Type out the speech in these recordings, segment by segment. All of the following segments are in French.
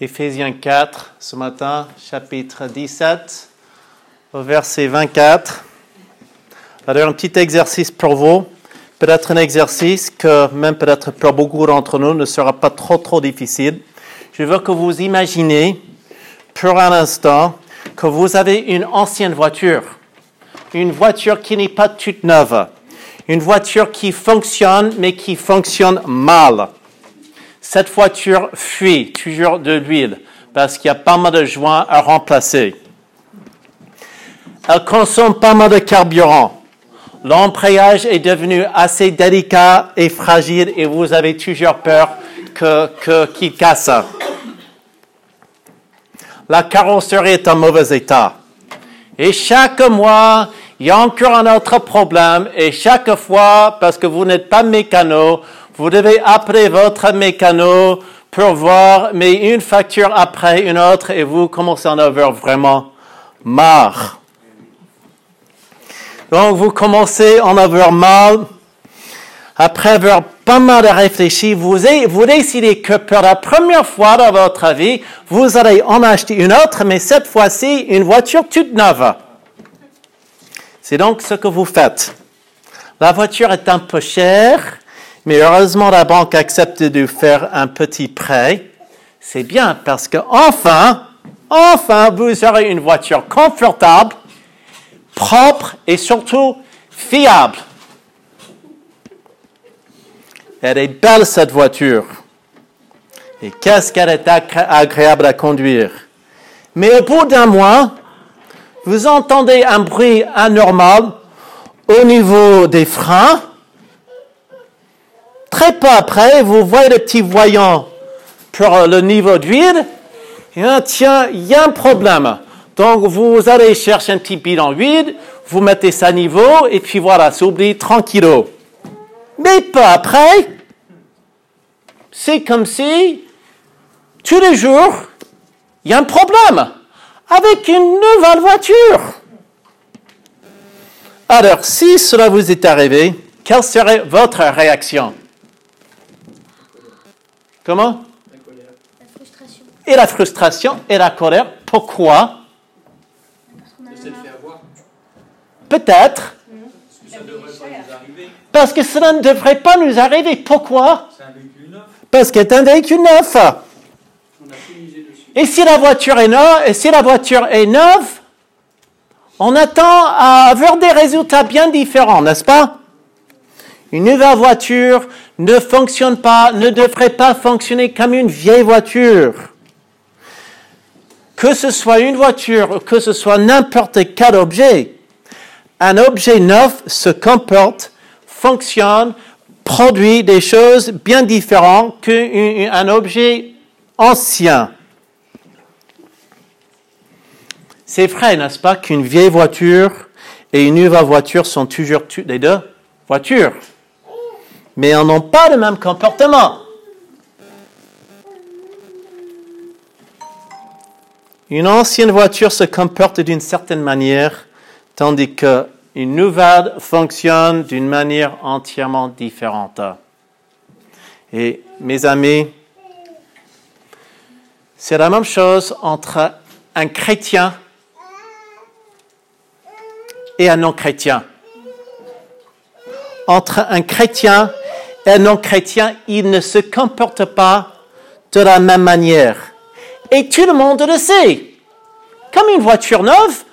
Éphésiens 4, ce matin, chapitre 17, au verset 24. Alors, un petit exercice pour vous. Peut-être un exercice que même peut-être pour beaucoup d'entre nous ne sera pas trop trop difficile. Je veux que vous imaginez pour un instant que vous avez une ancienne voiture, une voiture qui n'est pas toute neuve, une voiture qui fonctionne mais qui fonctionne mal. Cette voiture fuit toujours de l'huile parce qu'il y a pas mal de joints à remplacer. Elle consomme pas mal de carburant. L'embrayage est devenu assez délicat et fragile et vous avez toujours peur qu'il casse. La carrosserie est en mauvais état. Et chaque mois, il y a encore un autre problème et chaque fois, parce que vous n'êtes pas mécano, vous devez appeler votre mécano pour voir, mais une facture après une autre et vous commencez à en avoir vraiment marre. Donc vous commencez à en avoir mal. Après avoir pas mal réfléchi, vous, vous décidez que pour la première fois dans votre vie, vous allez en acheter une autre, mais cette fois-ci, une voiture toute neuve. C'est donc ce que vous faites. La voiture est un peu chère, mais heureusement la banque accepte de faire un petit prêt. C'est bien parce que enfin, enfin, vous aurez une voiture confortable, propre et surtout fiable. Elle est belle cette voiture. Et qu'est-ce qu'elle est agréable à conduire. Mais au bout d'un mois, vous entendez un bruit anormal au niveau des freins. Très peu après, vous voyez le petit voyant pour le niveau d'huile. Là, tiens, il y a un problème. Donc, vous allez chercher un petit bidon d'huile, vous mettez ça à niveau, et puis voilà, s'oublie tranquillo. Mais pas après, c'est comme si, tous les jours, il y a un problème avec une nouvelle voiture. Alors, si cela vous est arrivé, quelle serait votre réaction? Comment? La colère. La frustration. Et la frustration et la colère. Pourquoi? Parce qu'on a De s'être marre. fait avoir. Peut-être Parce que ça ne devrait pas nous arriver. parce que cela ne devrait pas nous arriver. Pourquoi? C'est un véhicule neuf. Parce que c'est un véhicule neuf. On a tout misé dessus. Et si la voiture est neuve, et si la voiture est neuve, on attend à avoir des résultats bien différents, n'est-ce pas? Une nouvelle voiture ne fonctionne pas, ne devrait pas fonctionner comme une vieille voiture. Que ce soit une voiture, que ce soit n'importe quel objet, un objet neuf se comporte, fonctionne, produit des choses bien différentes qu'un objet ancien. C'est vrai, n'est-ce pas, qu'une vieille voiture et une nouvelle voiture sont toujours les deux voitures, mais elles n'ont pas le même comportement. Une ancienne voiture se comporte d'une certaine manière, tandis qu'une nouvelle fonctionne d'une manière entièrement différente. Et mes amis, c'est la même chose entre un chrétien et un non-chrétien. Entre un chrétien un non-chrétien, ils ne se comportent pas de la même manière. Et tout le monde le sait. Comme une voiture neuve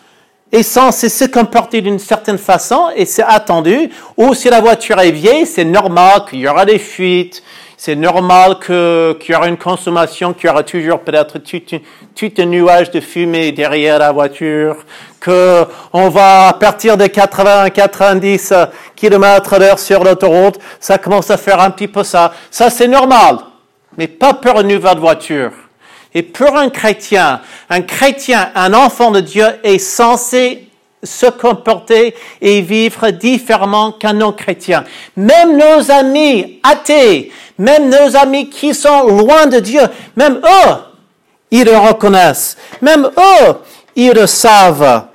est censée se comporter d'une certaine façon et c'est attendu, ou si la voiture est vieille, c'est normal qu'il y aura des fuites, c'est normal qu'il y aura une consommation, qu'il y aura toujours peut-être tout, un- nuage de fumée derrière la voiture, que on va à partir de 80 90 km d'heure sur l'autoroute, ça commence à faire un petit peu ça. Ça, c'est normal, mais pas pour une nouvelle voiture. Et pour un chrétien, un chrétien, un enfant de Dieu est censé se comporter et vivre différemment qu'un non-chrétien. Même nos amis athées, même nos amis qui sont loin de Dieu, même eux, ils le reconnaissent. Même eux, ils le savent.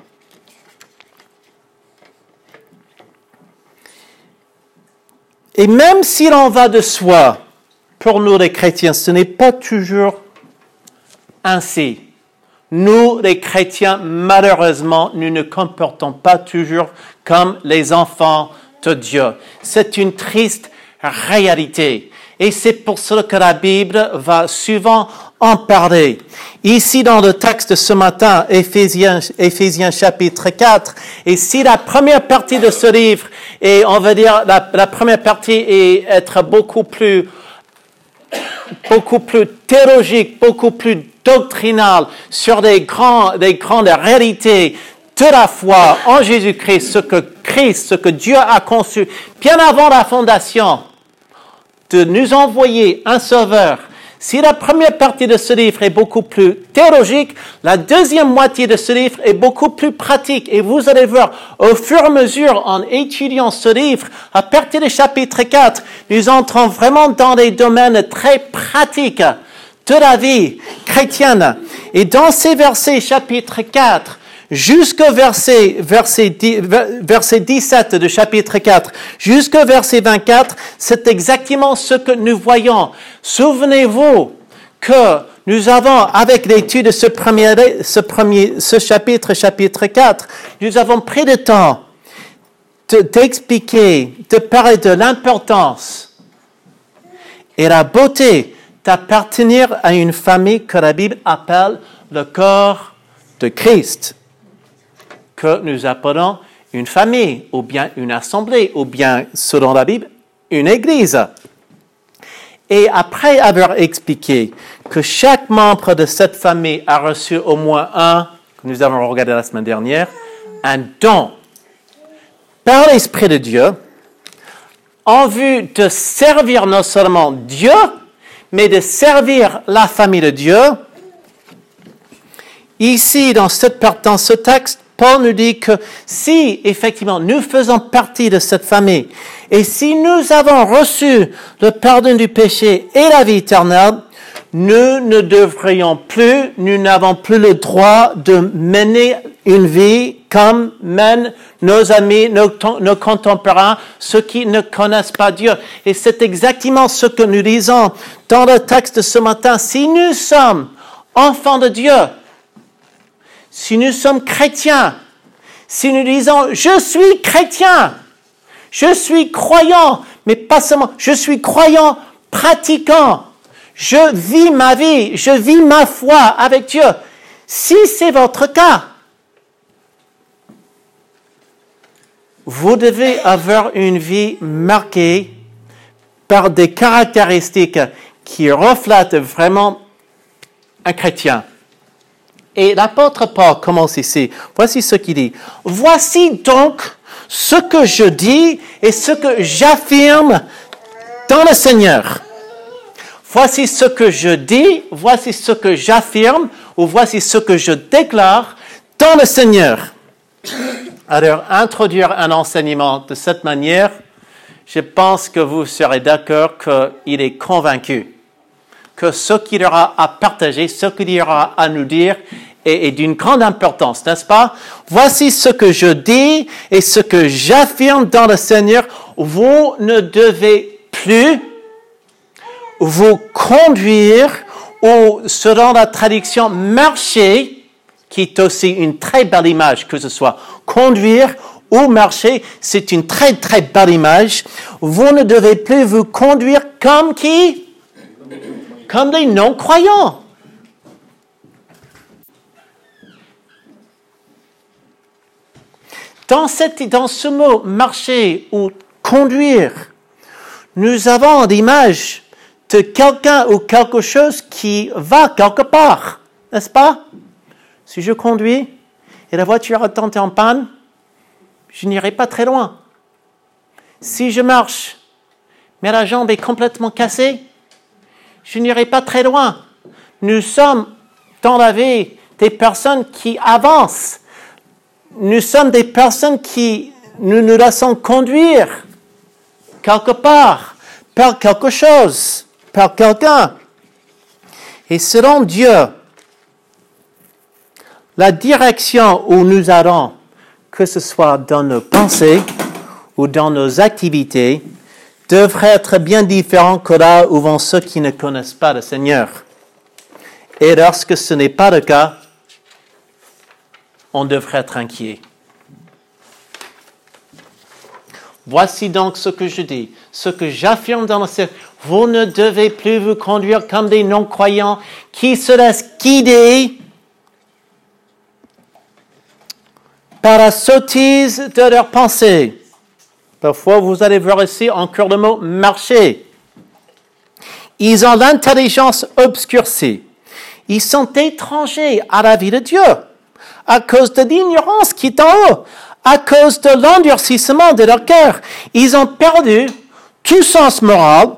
Et même s'il en va de soi, pour nous les chrétiens, ce n'est pas toujours ainsi. Nous, les chrétiens, malheureusement, nous ne comportons pas toujours comme les enfants de Dieu. C'est une triste réalité. Et c'est pour cela que la Bible va souvent en parler. Ici, dans le texte de ce matin, Éphésiens, chapitre 4, et si la première partie de ce livre, et on va dire la, la première partie est être beaucoup plus beaucoup plus théologique, beaucoup plus doctrinal sur des, grands, des grandes réalités de la foi en Jésus-Christ, ce que Christ, ce que Dieu a conçu bien avant la fondation, de nous envoyer un sauveur. Si la première partie de ce livre est beaucoup plus théologique, la deuxième moitié de ce livre est beaucoup plus pratique. Et vous allez voir, au fur et à mesure, en étudiant ce livre, à partir du chapitre 4, nous entrons vraiment dans des domaines très pratiques de la vie chrétienne. Et dans ces versets, chapitre 4, jusqu'au verset, verset, 10 verset 17 de chapitre 4, jusqu'au verset 24, c'est exactement ce que nous voyons. Souvenez-vous que nous avons, avec l'étude de ce premier, chapitre, chapitre 4, nous avons pris le temps d'expliquer, de parler de l'importance et la beauté d'appartenir à une famille que la Bible appelle le corps de Christ, que nous appelons une famille, ou bien une assemblée, ou bien, selon la Bible, une église. Et après avoir expliqué que chaque membre de cette famille a reçu au moins un, que nous avons regardé la semaine dernière, un don par l'Esprit de Dieu, en vue de servir non seulement Dieu, mais de servir la famille de Dieu. Ici, dans, ce texte, Paul nous dit que si effectivement nous faisons partie de cette famille et si nous avons reçu le pardon du péché et la vie éternelle, nous ne devrions plus, nous n'avons plus le droit de mener une vie comme mènent nos amis, nos, contemporains, ceux qui ne connaissent pas Dieu. Et c'est exactement ce que nous lisons dans le texte de ce matin. Si nous sommes enfants de Dieu, si nous sommes chrétiens, si nous disons je suis chrétien, je suis croyant, mais pas seulement, je suis croyant pratiquant, je vis ma vie, je vis ma foi avec Dieu. Si c'est votre cas, vous devez avoir une vie marquée par des caractéristiques qui reflètent vraiment un chrétien. Et l'apôtre Paul commence ici. Voici ce qu'il dit. Voici donc ce que je dis et ce que j'affirme dans le Seigneur. Voici ce que je dis, voici ce que j'affirme, ou voici ce que je déclare dans le Seigneur. Alors, introduire un enseignement de cette manière, je pense que vous serez d'accord qu'il est convaincu que ce qu'il aura à partager, ce qu'il aura à nous dire est, est d'une grande importance, n'est-ce pas? Voici ce que je dis et ce que j'affirme dans le Seigneur. Vous ne devez plus vous conduire ou, selon la traduction, marcher, qui est aussi une très belle image, que ce soit conduire ou marcher, c'est une très très belle image. Vous ne devez plus vous conduire comme qui? Comme des non-croyants. Dans, cette, dans ce mot marcher ou conduire, nous avons l'image de quelqu'un ou quelque chose qui va quelque part, n'est-ce pas? Si je conduis et la voiture tenté en panne, je n'irai pas très loin. Si je marche, mais la jambe est complètement cassée, je n'irai pas très loin. Nous sommes dans la vie des personnes qui avancent. Nous sommes des personnes qui nous nous laissons conduire quelque part par quelque chose, par quelqu'un. Et selon Dieu, la direction où nous allons, que ce soit dans nos pensées ou dans nos activités, devrait être bien différent que là où vont ceux qui ne connaissent pas le Seigneur. Et lorsque ce n'est pas le cas, on devrait être inquiet. Voici donc ce que je dis, ce que j'affirme dans le ciel. Vous ne devez plus vous conduire comme des non-croyants qui se laissent guider par la sottise de leurs pensées? Parfois, vous allez voir ici encore le mot marcher. Ils ont l'intelligence obscurcie. Ils sont étrangers à la vie de Dieu à cause de l'ignorance qui est en haut, à cause de l'endurcissement de leur cœur. Ils ont perdu tout sens moral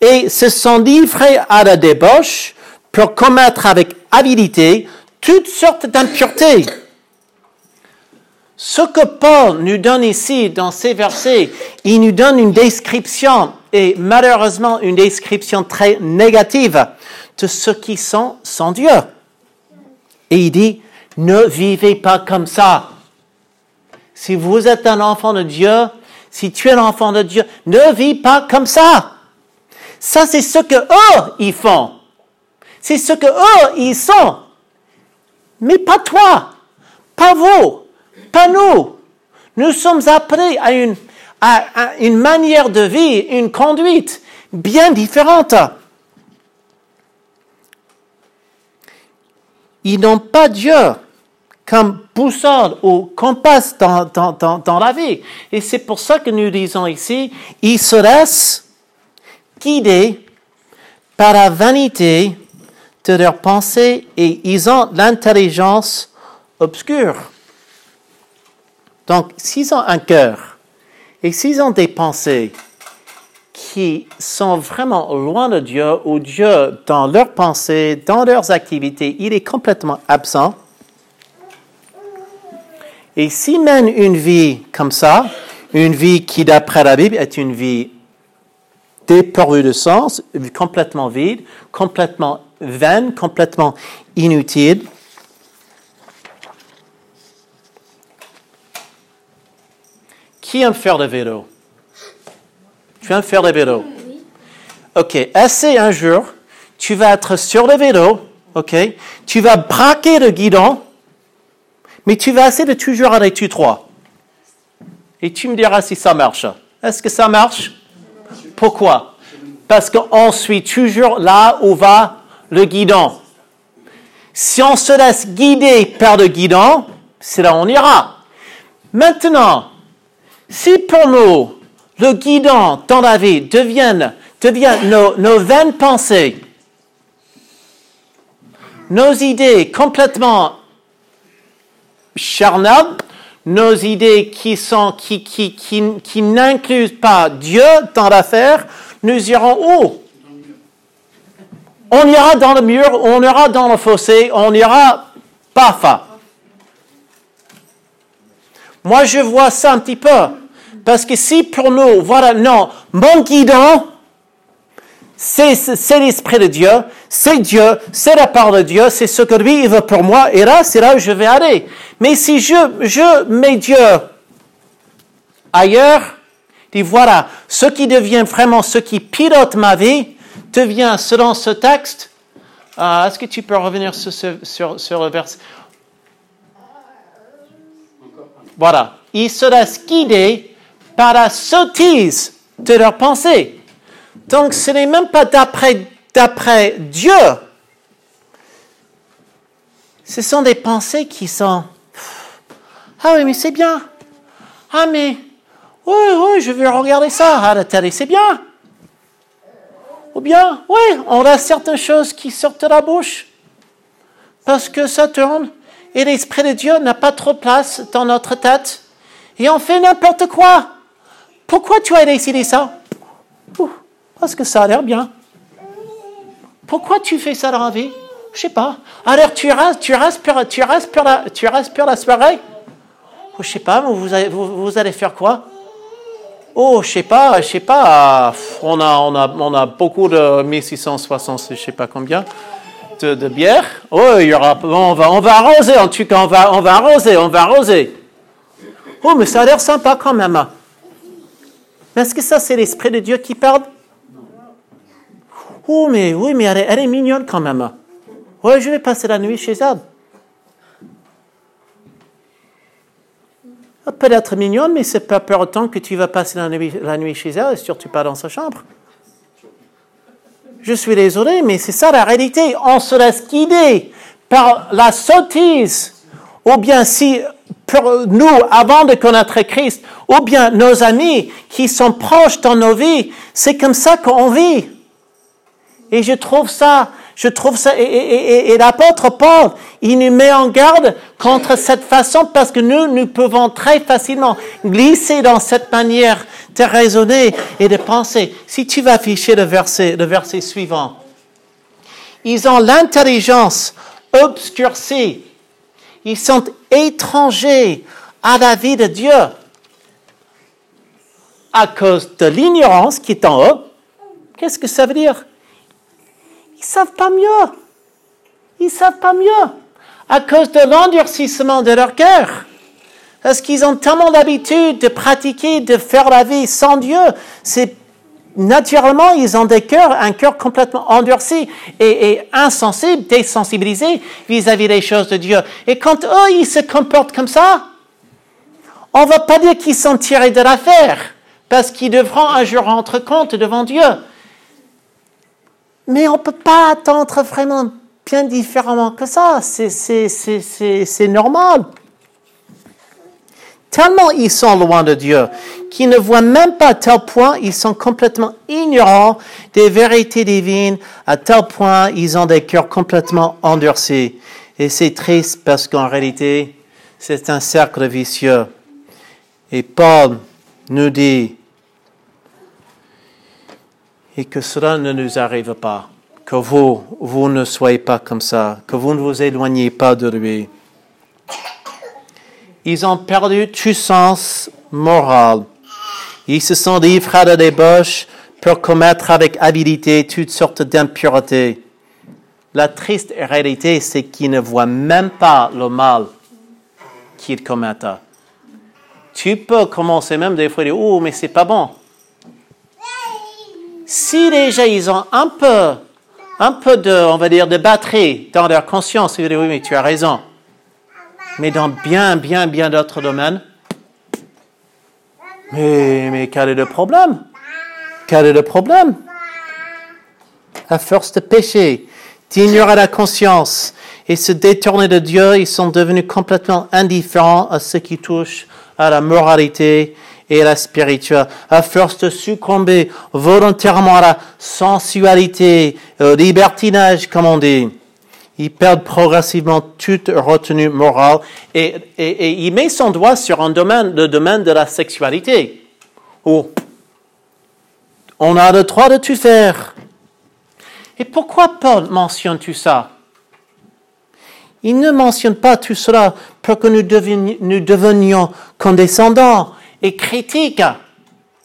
et se sont livrés à la débauche pour commettre avec habileté toutes sortes d'impuretés. Ce que Paul nous donne ici dans ces versets, il nous donne une description, et malheureusement une description très négative, de ceux qui sont sans Dieu. Et il dit, ne vivez pas comme ça. Si vous êtes un enfant de Dieu, si tu es l'enfant de Dieu, ne vis pas comme ça. Ça, c'est ce que eux, ils font. C'est ce que eux, ils sont. Mais pas toi, pas vous, pas nous. Nous sommes appelés à une, manière de vie, une conduite bien différente. Ils n'ont pas Dieu comme boussole ou compas dans, dans, dans, la vie. Et c'est pour ça que nous disons ici, ils se laissent guider par la vanité de leurs pensées et ils ont l'intelligence obscure. Donc, s'ils ont un cœur et s'ils ont des pensées qui sont vraiment loin de Dieu, ou Dieu, dans leurs pensées, dans leurs activités, il est complètement absent, et s'ils mènent une vie comme ça, une vie qui, d'après la Bible, est une vie dépourvue de sens, complètement vide, complètement vaine, complètement inutile, Qui aime faire le vélo? Tu aimes faire le vélo? OK. Essaye un jour. Tu vas être sur le vélo. OK? Tu vas braquer le guidon. Mais tu vas essayer de toujours aller tout droit. Et tu me diras si ça marche. Est-ce que ça marche? Pourquoi? Parce qu'on suit toujours là où va le guidon. Si on se laisse guider par le guidon, c'est là où on ira. Maintenant, si pour nous, le guidon dans la vie devient, nos, nos vaines pensées, nos idées complètement charnelles, nos idées qui sont qui, qui, qui, qui n'incluent pas Dieu dans l'affaire, nous irons où? On ira dans le mur, on ira dans le fossé, on ira pas Moi, je vois ça un petit peu. Parce que si pour nous, voilà, non, mon guidon, c'est, l'Esprit de Dieu, c'est Dieu, c'est la parole de Dieu, c'est ce que lui veut pour moi, et là, c'est là où je vais aller. Mais si je, je mets Dieu ailleurs, dit voilà, ce qui devient vraiment, ce qui pilote ma vie, devient, selon ce texte, euh, est-ce que tu peux revenir sur, sur, le verset? Voilà, il se laisse guider par la sottise de leurs pensées. Donc ce n'est même pas d'après, Dieu. Ce sont des pensées qui sont... Ah oui, mais c'est bien. Ah mais... Oui, oui, je vais regarder ça à la télé, c'est bien. Ou bien, oui, on a certaines choses qui sortent de la bouche parce que ça tourne et l'Esprit de Dieu n'a pas trop de place dans notre tête et on fait n'importe quoi. Pourquoi tu as décidé ça? Parce que ça a l'air bien. Pourquoi tu fais ça dans la vie Je sais pas. Alors tu restes, tu pour, tu la, tu la soirée? Je sais pas, vous allez, vous, allez faire quoi? Oh, je sais pas, je sais pas. On a, on a, on a beaucoup de 1660, je sais pas combien, de, de bière. Oh, il y aura, on va, on va arroser en tout cas, on va, on va arroser, on va arroser. Oh, mais ça a l'air sympa quand même. Mais est-ce que ça, c'est l'Esprit de Dieu qui parle? Oh, mais oui, mais elle est, mignonne quand même. Ouais, je vais passer la nuit chez elle. Elle peut être mignonne, mais c'est pas pour autant que tu vas passer la nuit, la nuit chez elle et surtout pas dans sa chambre. Je suis désolé, mais c'est ça la réalité. On se laisse guider par la sottise. Ou bien si, nous, avant de connaître Christ, ou bien nos amis qui sont proches dans nos vies, c'est comme ça qu'on vit. Et je trouve ça, je trouve ça, et, l'apôtre Paul, il nous met en garde contre cette façon parce que nous, nous pouvons très facilement glisser dans cette manière de raisonner et de penser. Si tu vas afficher le verset, le verset suivant. Ils ont l'intelligence obscurcie. Ils sont étrangers à la vie de Dieu à cause de l'ignorance qui est en eux. Qu'est-ce que ça veut dire? Ils savent pas mieux. Ils savent pas mieux. À cause de l'endurcissement de leur cœur. Parce qu'ils ont tellement d'habitude de pratiquer, de faire la vie sans Dieu. C'est naturellement, ils ont des cœurs, un cœur complètement endurci et, et insensible, désensibilisé vis-à-vis des choses de Dieu. Et quand eux, ils se comportent comme ça, on va pas dire qu'ils sont tirés de l'affaire, parce qu'ils devront un jour rendre compte devant Dieu. Mais on ne peut pas attendre vraiment bien différemment que ça. C'est, normal. Tellement ils sont loin de Dieu qu'ils ne voient même pas à tel point ils sont complètement ignorants des vérités divines, à tel point ils ont des cœurs complètement endurcis. Et c'est triste parce qu'en réalité, c'est un cercle vicieux. Et Paul nous dit, et que cela ne nous arrive pas, que vous, vous ne soyez pas comme ça, que vous ne vous éloignez pas de lui. Ils ont perdu tout sens moral. Ils se sont livrés à la débauche pour commettre avec habileté toutes sortes d'impuretés. La triste réalité, c'est qu'ils ne voient même pas le mal qu'ils commettent. Tu peux commencer même des fois à dire, oh, mais c'est pas bon. Si déjà ils ont un peu, un peu de, on va dire, de batterie dans leur conscience, ils vont dire, oui, mais tu as raison. Mais dans bien, bien, bien d'autres domaines, mais, mais quel est le problème? Quel est le problème? À force de pécher, d'ignorer la conscience et se détourner de Dieu, ils sont devenus complètement indifférents à ce qui touche à la moralité et la spirituelle. À force de succomber volontairement à la sensualité, au libertinage, comme on dit, ils perdent progressivement toute retenue morale et, et, et il met son doigt sur un domaine, le domaine de la sexualité. Où on a le droit de tout faire. Et pourquoi Paul mentionne tout ça? Il ne mentionne pas tout cela pour que nous devenions, nous devenions condescendants et critiques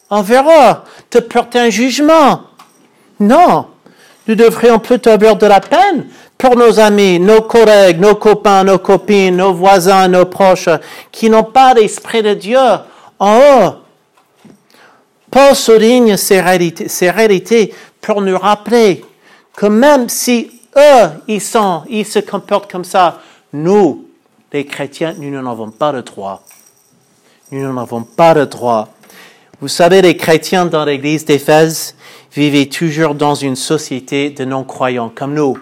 envers eux, de porter un jugement. Non, nous devrions plutôt avoir de la peine pour nos amis, nos collègues, nos copains, nos copines, nos voisins, nos proches, qui n'ont pas l'Esprit de Dieu en eux. Paul souligne ces réalités, ces réalités pour nous rappeler que même si eux, ils, sont, ils se comportent comme ça, nous, les chrétiens, nous n'en avons pas le droit. Nous n'en avons pas le droit. Vous savez, les chrétiens dans l'église d'Éphèse vivaient toujours dans une société de non-croyants comme nous.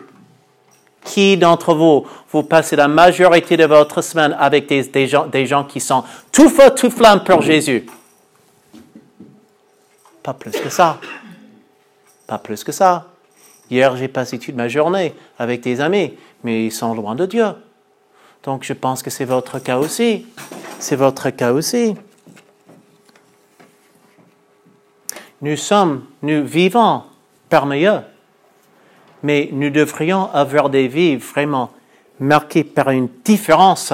Qui d'entre vous, vous passez la majorité de votre semaine avec des, gens, des gens qui sont tout feu, tout flamme pour Jésus? Pas plus que ça. Pas plus que ça. Hier, j'ai passé toute ma journée avec des amis, mais ils sont loin de Dieu. Donc, je pense que c'est votre cas aussi. C'est votre cas aussi. Nous sommes, nous vivons parmi eux, mais nous devrions avoir des vies vraiment marquées par une différence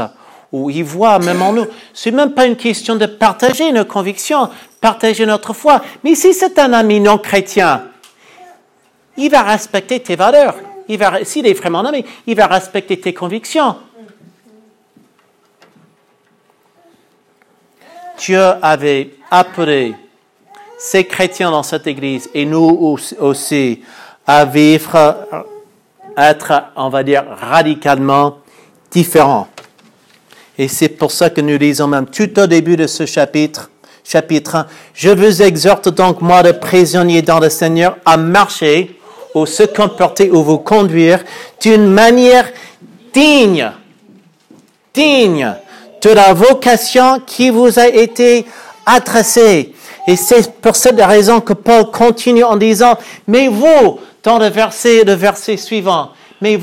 où ils voient même en nous. C'est même pas une question de partager nos convictions, partager notre foi. Mais si c'est un ami non chrétien, il va respecter tes valeurs. Il va, s'il est vraiment ami, il va respecter tes convictions. Dieu avait appelé ces chrétiens dans cette église et nous aussi à vivre être, on va dire, radicalement différents. Et c'est pour ça que nous lisons même tout au début de ce chapitre, chapitre 1, Je vous exhorte donc, moi, le prisonnier dans le Seigneur, à marcher ou se comporter ou vous conduire d'une manière digne, digne de la vocation qui vous a été adressée. Et c'est pour cette raison que Paul continue en disant, mais vous, dans le verset, le verset suivant, mais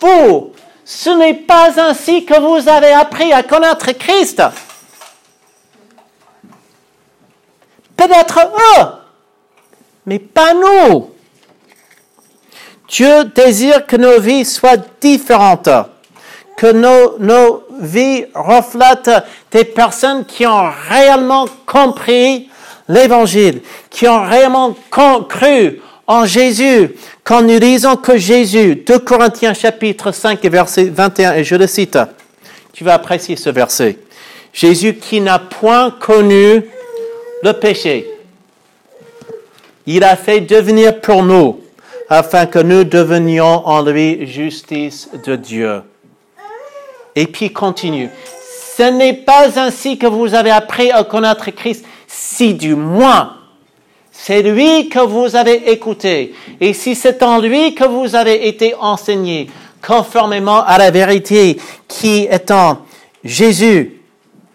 vous, ce n'est pas ainsi que vous avez appris à connaître Christ. Peut-être eux, mais pas nous. Dieu désire que nos vies soient différentes, que nos, nos vies reflètent des personnes qui ont réellement compris l'Évangile, qui ont réellement cru en Jésus. Quand nous disons que Jésus, 2 Corinthiens chapitre 5 et verset 21, et je le cite, tu vas apprécier ce verset. Jésus qui n'a point connu le péché, il a fait devenir pour nous afin que nous devenions en lui justice de Dieu. Et puis continue. Ce n'est pas ainsi que vous avez appris à connaître Christ, si du moins c'est lui que vous avez écouté. Et si c'est en lui que vous avez été enseigné, conformément à la vérité qui est en Jésus,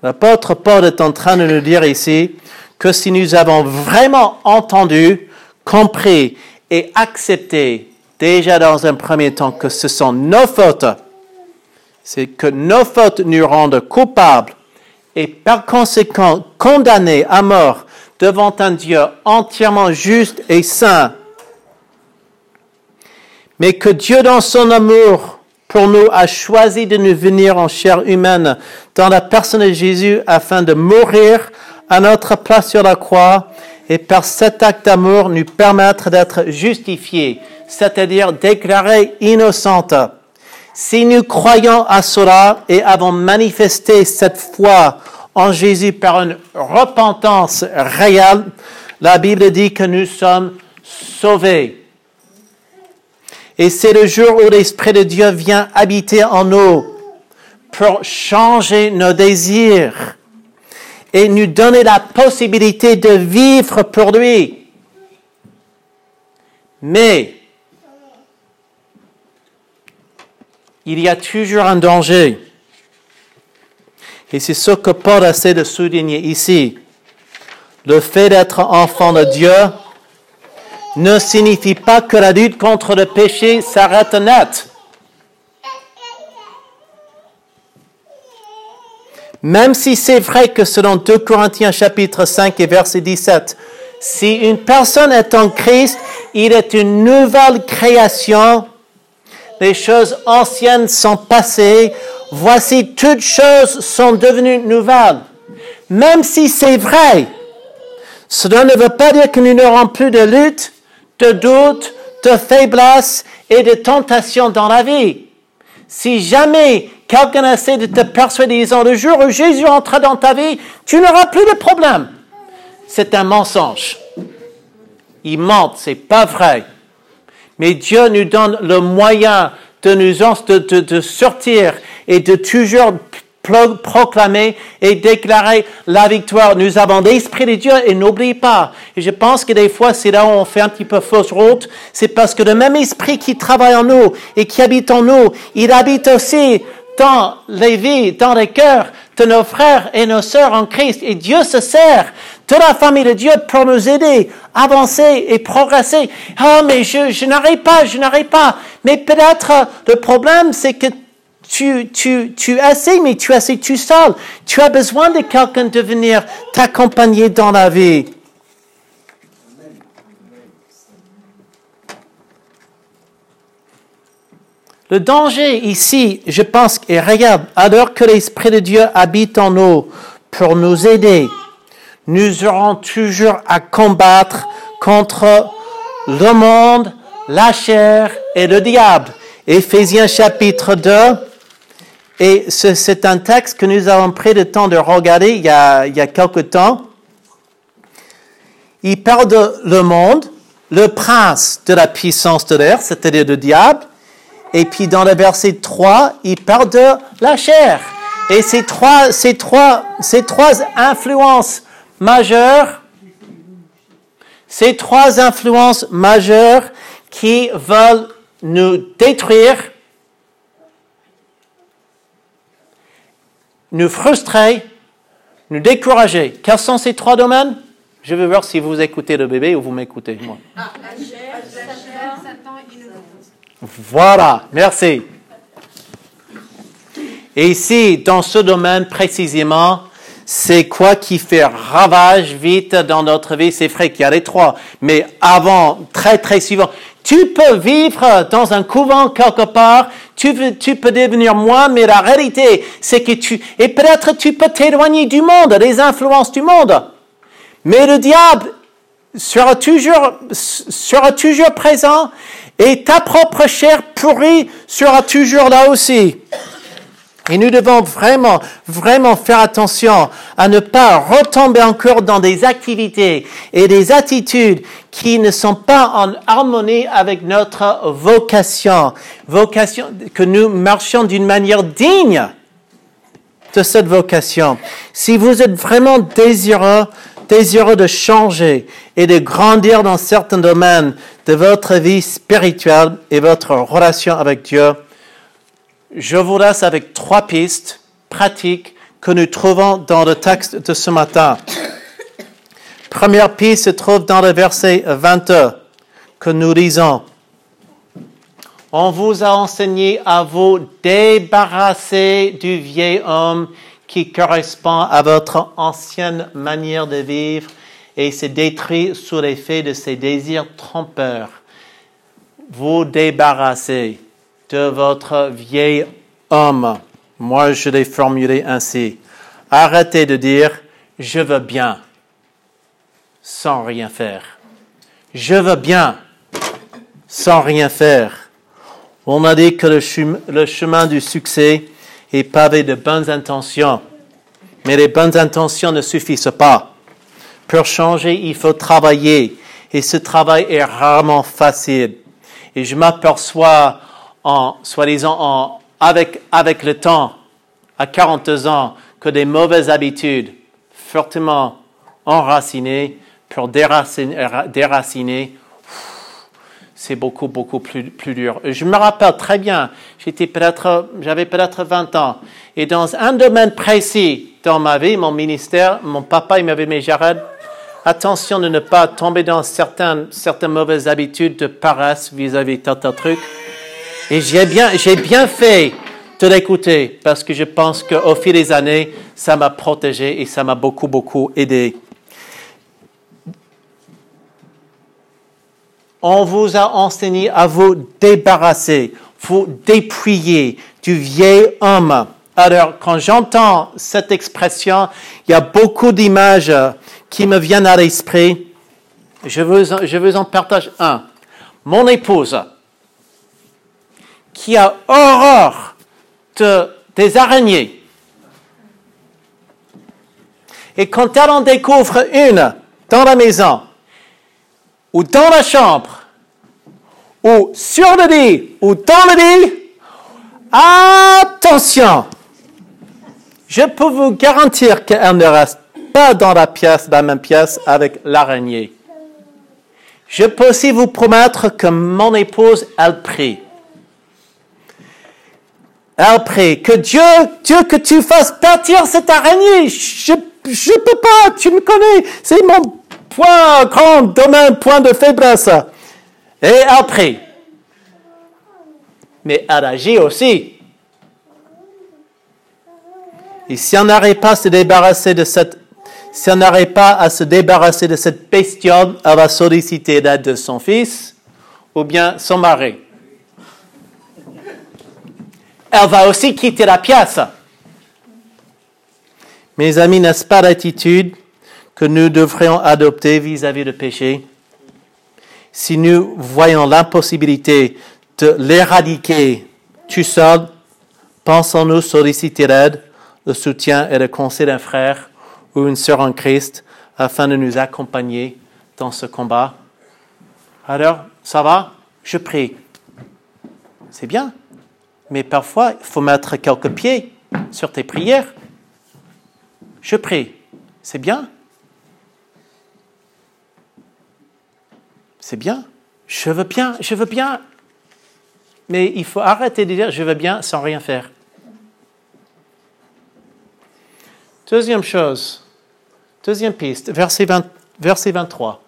l'apôtre Paul est en train de nous dire ici que si nous avons vraiment entendu, compris et accepter déjà dans un premier temps que ce sont nos fautes, c'est que nos fautes nous rendent coupables et par conséquent condamnés à mort devant un Dieu entièrement juste et saint. Mais que Dieu dans son amour pour nous a choisi de nous venir en chair humaine dans la personne de Jésus afin de mourir à notre place sur la croix et par cet acte d'amour nous permettre d'être justifiés, c'est-à-dire déclarés innocentes. Si nous croyons à cela et avons manifesté cette foi en Jésus par une repentance réelle, la Bible dit que nous sommes sauvés. Et c'est le jour où l'Esprit de Dieu vient habiter en nous pour changer nos désirs et nous donner la possibilité de vivre pour lui. Mais il y a toujours un danger. Et c'est ce que Paul essaie de souligner ici. Le fait d'être enfant de Dieu ne signifie pas que la lutte contre le péché s'arrête net. Même si c'est vrai que selon 2 Corinthiens chapitre 5 et verset 17, si une personne est en Christ, il est une nouvelle création. Les choses anciennes sont passées. Voici, toutes choses sont devenues nouvelles. Même si c'est vrai, cela ne veut pas dire que nous n'aurons plus de lutte, de doute, de faiblesse et de tentation dans la vie. Si jamais quelqu'un essaie de te persuader disant le jour où Jésus entre dans ta vie, tu n'auras plus de problème. C'est un mensonge. Il ment, c'est pas vrai. Mais Dieu nous donne le moyen de nous de, de, de sortir et de toujours proclamer et déclarer la victoire. Nous avons l'Esprit de Dieu et n'oublie pas. Et je pense que des fois, c'est là où on fait un petit peu fausse route. C'est parce que le même Esprit qui travaille en nous et qui habite en nous, il habite aussi dans les vies, dans les cœurs de nos frères et nos sœurs en Christ. Et Dieu se sert de la famille de Dieu pour nous aider, avancer et progresser. Ah, mais je, je n'arrive pas, je n'arrive pas. Mais peut-être le problème, c'est que tu, tu, tu essaies, mais tu essaies tout seul. Tu as besoin de quelqu'un de venir t'accompagner dans la vie. Le danger ici, je pense, et regarde, alors que l'Esprit de Dieu habite en nous pour nous aider, nous aurons toujours à combattre contre le monde, la chair et le diable. Éphésiens chapitre 2, et c'est un texte que nous avons pris le temps de regarder il y a, il y a quelque temps. Il parle de le monde, le prince de la puissance de l'air, c'est-à-dire le diable, Et puis dans le verset 3, il parle de la chair. Et ces trois, ces trois, ces trois influences majeures, ces trois influences majeures qui veulent nous détruire, nous frustrer, nous décourager. Quels sont ces trois domaines? Je veux voir si vous écoutez le bébé ou vous m'écoutez, moi. Voilà, merci. Et ici, dans ce domaine précisément, c'est quoi qui fait ravage vite dans notre vie? C'est vrai qu'il y a les trois, mais avant, très très souvent, tu peux vivre dans un couvent quelque part, tu, peux devenir moi, mais la réalité, c'est que tu, et peut-être tu peux t'éloigner du monde, des influences du monde. Mais le diable sera toujours, sera toujours présent et ta propre chair pourrie sera toujours là aussi. Et nous devons vraiment, vraiment faire attention à ne pas retomber encore dans des activités et des attitudes qui ne sont pas en harmonie avec notre vocation. Vocation, que nous marchions d'une manière digne de cette vocation. Si vous êtes vraiment désireux, désireux de changer et de grandir dans certains domaines de votre vie spirituelle et votre relation avec Dieu, je vous laisse avec trois pistes pratiques que nous trouvons dans le texte de ce matin. Première piste se trouve dans le verset 22 que nous lisons. On vous a enseigné à vous débarrasser du vieil homme qui correspond à votre ancienne manière de vivre et se détruit sous l'effet de ses désirs trompeurs. Vous débarrasser de votre vieil homme. Moi, je l'ai formulé ainsi. Arrêtez de dire je veux bien sans rien faire. Je veux bien sans rien faire. On a dit que le chemin du succès est pavé de bonnes intentions. Mais les bonnes intentions ne suffisent pas. Pour changer, il faut travailler. Et ce travail est rarement facile. Et je m'aperçois en, soi-disant, avec, le temps, à 42 ans, que des mauvaises habitudes fortement enracinées, pour déraciner c'est beaucoup, beaucoup plus, plus dur. Je me rappelle très bien, j'étais peut-être, j'avais peut-être 20 ans, et dans un domaine précis dans ma vie, mon ministère, mon papa, il m'avait mis, Jared, attention de ne pas tomber dans certaines, certaines mauvaises habitudes de paresse vis-à-vis de tel truc. Et j'ai bien, j'ai bien fait de l'écouter, parce que je pense qu'au fil des années, ça m'a protégé et ça m'a beaucoup, beaucoup aidé. On vous a enseigné à vous débarrasser, vous dépouiller du vieil homme. Alors, quand j'entends cette expression, il y a beaucoup d'images qui me viennent à l'esprit. Je vous, en- partage un. Mon épouse, qui a horreur de- des araignées. Et quand elle en découvre une dans la maison, ou dans la chambre, ou sur le lit, ou dans le lit, attention! Je peux vous garantir qu'elle ne reste pas dans la pièce, la même pièce avec l'araignée. Je peux aussi vous promettre que mon épouse, elle prie. Elle prie que Dieu, Dieu, que tu fasses partir cette araignée. Je, je peux pas, tu me connais. C'est mon point, grand domaine, point de faiblesse. Et prie. Mais elle agit aussi. Et si on n'arrive pas à se débarrasser de cette, si on n'arrive pas à se débarrasser de cette bestiole, elle va solliciter l'aide de son fils ou bien son mari. Elle va aussi quitter la pièce. Mes amis, n'est-ce pas l'attitude que nous devrions adopter vis-à-vis du péché? Si nous voyons l'impossibilité de l'éradiquer tout seul, pensons-nous solliciter l'aide, le soutien et le conseil d'un frère ou une sœur en Christ afin de nous accompagner dans ce combat? Alors, ça va? Je prie. C'est bien. Mais parfois, il faut mettre quelques pieds sur tes prières. Je prie. C'est bien. C'est bien. Je veux bien, je veux bien. Mais il faut arrêter de dire je veux bien sans rien faire. Deuxième chose, deuxième piste, verset, 20, verset 23.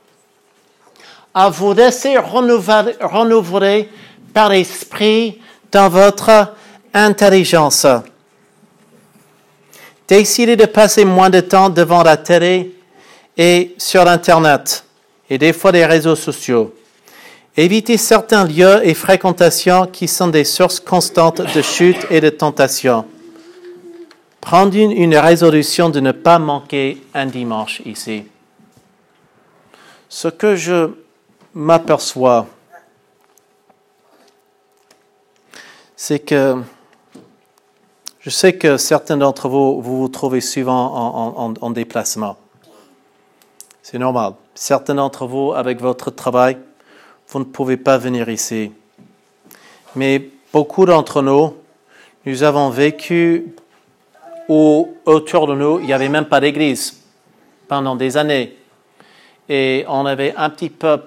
À vous laisser renouveler, par l'esprit dans votre intelligence. Décidez de passer moins de temps devant la télé et sur Internet et des fois les réseaux sociaux. Évitez certains lieux et fréquentations qui sont des sources constantes de chute et de tentation. Prendre une, résolution de ne pas manquer un dimanche ici. Ce que je m'aperçois, c'est que je sais que certains d'entre vous, vous trouvez souvent en, en, en déplacement. C'est normal. Certains d'entre vous, avec votre travail, vous ne pouvez pas venir ici. Mais beaucoup d'entre nous, nous avons vécu où autour de nous, il n'y avait même pas d'église pendant des années. Et on avait un petit peu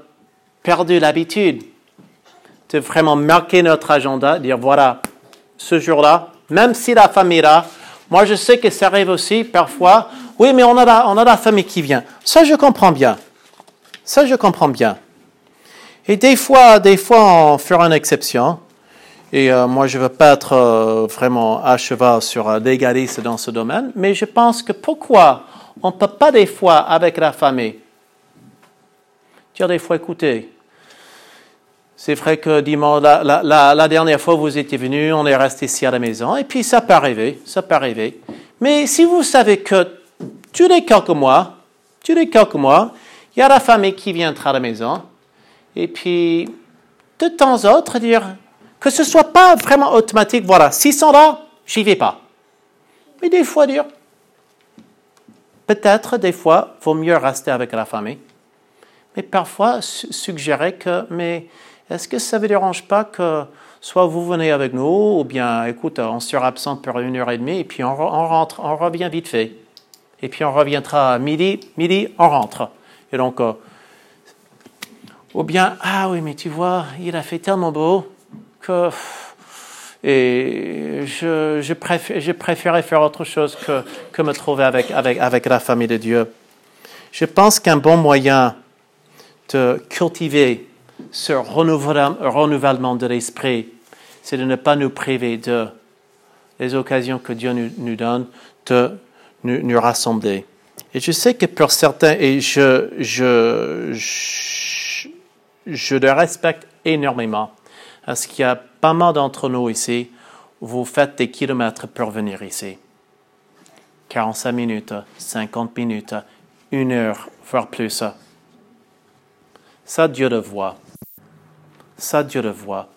perdu l'habitude de vraiment marquer notre agenda, dire voilà, ce jour-là, même si la famille est là, moi je sais que ça arrive aussi parfois, oui, mais on a la, on a la famille qui vient. Ça, je comprends bien. Ça, je comprends bien. Et des fois, des fois, on fera une exception. Et euh, moi, je ne veux pas être euh, vraiment à cheval sur euh, l'égaliste dans ce domaine, mais je pense que pourquoi on ne peut pas des fois, avec la famille, dire des fois, écoutez, c'est vrai que dimanche, la, la, dernière fois vous étiez venu, on est resté ici à la maison, et puis ça peut arriver, ça peut arriver. Mais si vous savez que tous les quelques mois, tous les quelques mois, il y a la famille qui viendra à la maison, et puis de temps en temps dire que ce soit pas vraiment automatique, voilà, s'ils sont là, j'y vais pas. Mais des fois dire, peut-être des fois, vaut mieux rester avec la famille. Mais parfois suggérer que, mais est-ce que ça ne vous dérange pas que soit vous venez avec nous, ou bien, écoute, on sera absent pour une heure et demie, et puis on, on rentre, on revient vite fait. Et puis on reviendra à midi, midi, on rentre. Et donc, euh, ou bien, ah oui, mais tu vois, il a fait tellement beau que et je, je, préfère, je préférais faire autre chose que, que me trouver avec, avec, avec la famille de Dieu. Je pense qu'un bon moyen de cultiver ce renouvellement de l'esprit, c'est de ne pas nous priver de les occasions que Dieu nous, nous donne de nous, nous, rassembler. Et je sais que pour certains, et je, je, je, je le respecte énormément, parce qu'il y a pas mal d'entre nous ici, vous faites des kilomètres pour venir ici. 45 minutes, 50 minutes, une heure, voire plus. Ça, Dieu le voit. Ça, Dieu le voit.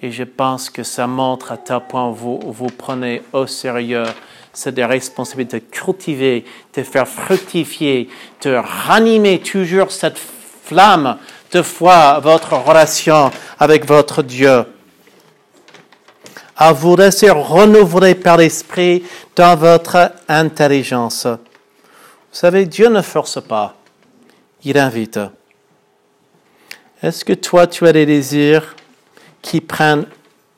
Et je pense que ça montre à tel point vous vous prenez au sérieux c'est des responsabilités de cultiver, de faire fructifier, de ranimer toujours cette flamme de foi, votre relation avec votre Dieu. À vous laisser renouveler par l'Esprit dans votre intelligence. Vous savez, Dieu ne force pas, il invite. Est-ce que toi, tu as des désirs qui prennent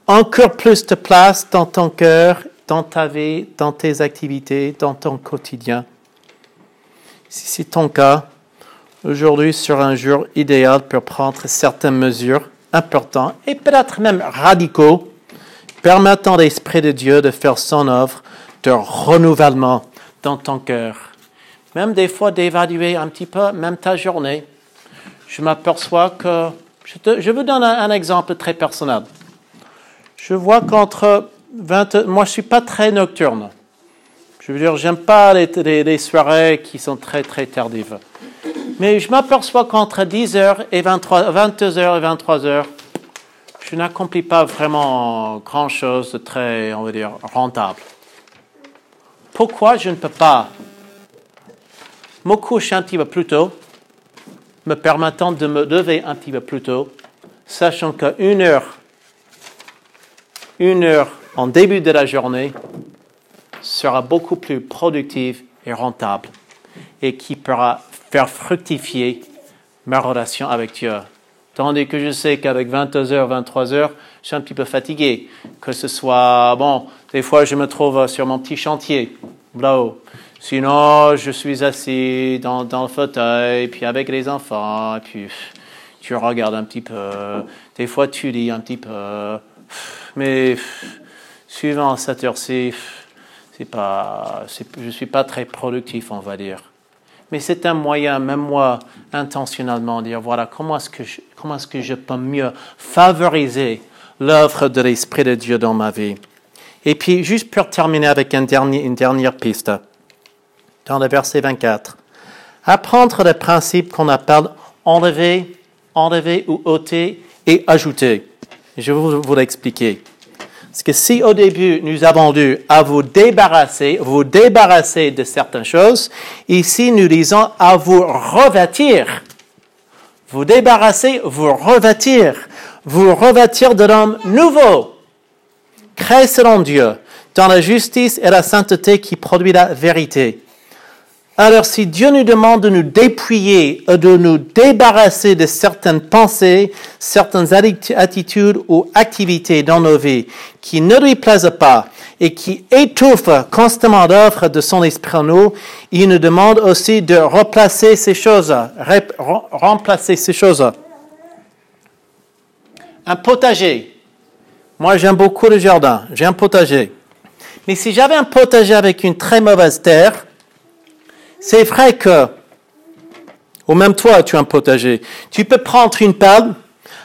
encore plus de place dans ton cœur, dans ta vie, dans tes activités, dans ton quotidien Si c'est ton cas, aujourd'hui sera un jour idéal pour prendre certaines mesures importantes et peut-être même radicaux, permettant l'Esprit de Dieu de faire son œuvre de renouvellement dans ton cœur. Même des fois d'évaluer un petit peu même ta journée je m'aperçois que, je, te, je, vous donne un, un, exemple très personnel. Je vois qu'entre 20, moi je suis pas très nocturne. Je veux dire, j'aime pas les, soirées qui sont très très tardives. Mais je m'aperçois qu'entre 10h et 23, 22h et 23h, je n'accomplis pas vraiment grand chose de très, on va dire, rentable. Pourquoi je ne peux pas? Me coucher un petit peu plus tôt me permettant de me lever un petit peu plus tôt, sachant qu'une heure une heure en début de la journée sera beaucoup plus productive et rentable et qui pourra faire fructifier ma relation avec Dieu. Tandis que je sais qu'avec 22h, 23h, je suis un petit peu fatigué. Que ce soit, bon, des fois je me trouve sur mon petit chantier, là-haut. Sinon, je suis assis dans, le fauteuil, puis avec les enfants, puis tu regardes un petit peu. Des fois, tu lis un petit peu. Mais suivant cette heure-ci, je suis pas très productif, on va dire. Mais c'est un moyen, même moi, intentionnellement, de dire voilà comment est-ce que je, comment est-ce que je peux mieux favoriser l'œuvre de l'Esprit de Dieu dans ma vie? Et puis, juste pour terminer avec un dernier, une dernière piste, dans le verset 24, apprendre le principe qu'on appelle enlever, enlever ou ôter et ajouter. Je vais vous, vous l'expliquer. Parce que si au début nous avons dû à vous débarrasser, vous débarrasser de certaines choses, ici nous disons à vous revêtir. Vous débarrasser, vous revêtir. Vous revêtir de l'homme nouveau, créé selon Dieu, dans la justice et la sainteté qui produit la vérité. Alors si Dieu nous demande de nous dépouiller, de nous débarrasser de certaines pensées, certaines attitudes ou activités dans nos vies qui ne lui plaisent pas et qui étouffent constamment l'œuvre de son esprit en nous, il nous demande aussi de replacer ces choses, remplacer ces choses. Un potager. Moi, j'aime beaucoup le jardin. J'ai un potager. Mais si j'avais un potager avec une très mauvaise terre, c'est vrai que, ou même toi, tu as un potager, tu peux prendre une pelle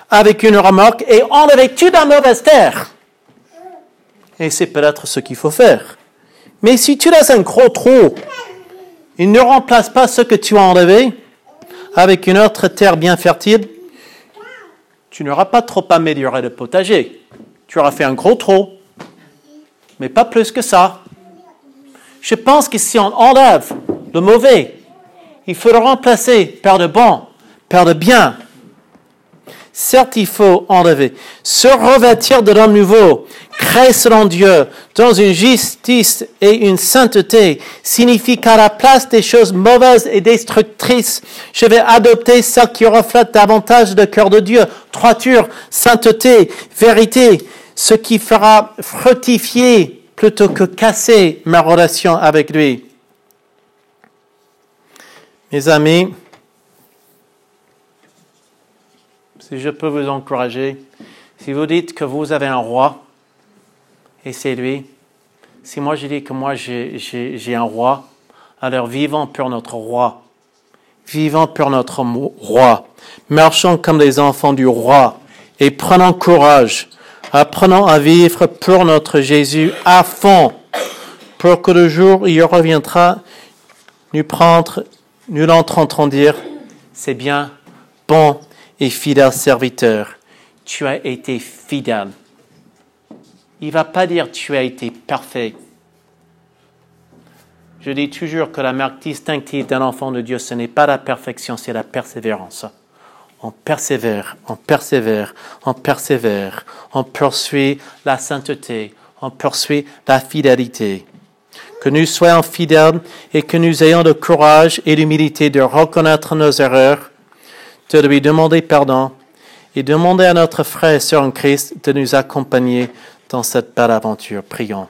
avec une remorque et enlever toute la mauvaise terre. Et c'est peut-être ce qu'il faut faire. Mais si tu laisses un gros trou, il ne remplace pas ce que tu as enlevé avec une autre terre bien fertile, tu n'auras pas trop amélioré le potager. Tu auras fait un gros trou, mais pas plus que ça. Je pense que si on enlève le mauvais. Il faut le remplacer par le bon, par le bien. Certes, il faut enlever. Se revêtir de l'homme nouveau, créé selon Dieu, dans une justice et une sainteté, signifie qu'à la place des choses mauvaises et destructrices, je vais adopter celles qui reflètent davantage le cœur de Dieu. Droiture, sainteté, vérité, ce qui fera fructifier plutôt que casser ma relation avec lui. Mes amis, si je peux vous encourager, si vous dites que vous avez un roi, et c'est lui, si moi je dis que moi j'ai un roi, alors vivons pour notre roi. Vivons pour notre roi. Marchons comme les enfants du roi et prenons courage. Apprenons à vivre pour notre Jésus à fond, pour que le jour il reviendra, nous prendre nous l'entendrons dire, c'est bien, bon et fidèle serviteur, tu as été fidèle. Il ne va pas dire tu as été parfait. Je dis toujours que la marque distinctive d'un enfant de Dieu, ce n'est pas la perfection, c'est la persévérance. On persévère, on persévère, on persévère, on poursuit la sainteté, on poursuit la fidélité que nous soyons fidèles et que nous ayons le courage et l'humilité de reconnaître nos erreurs, de lui demander pardon et demander à notre frère et sœur en Christ de nous accompagner dans cette belle aventure. Prions.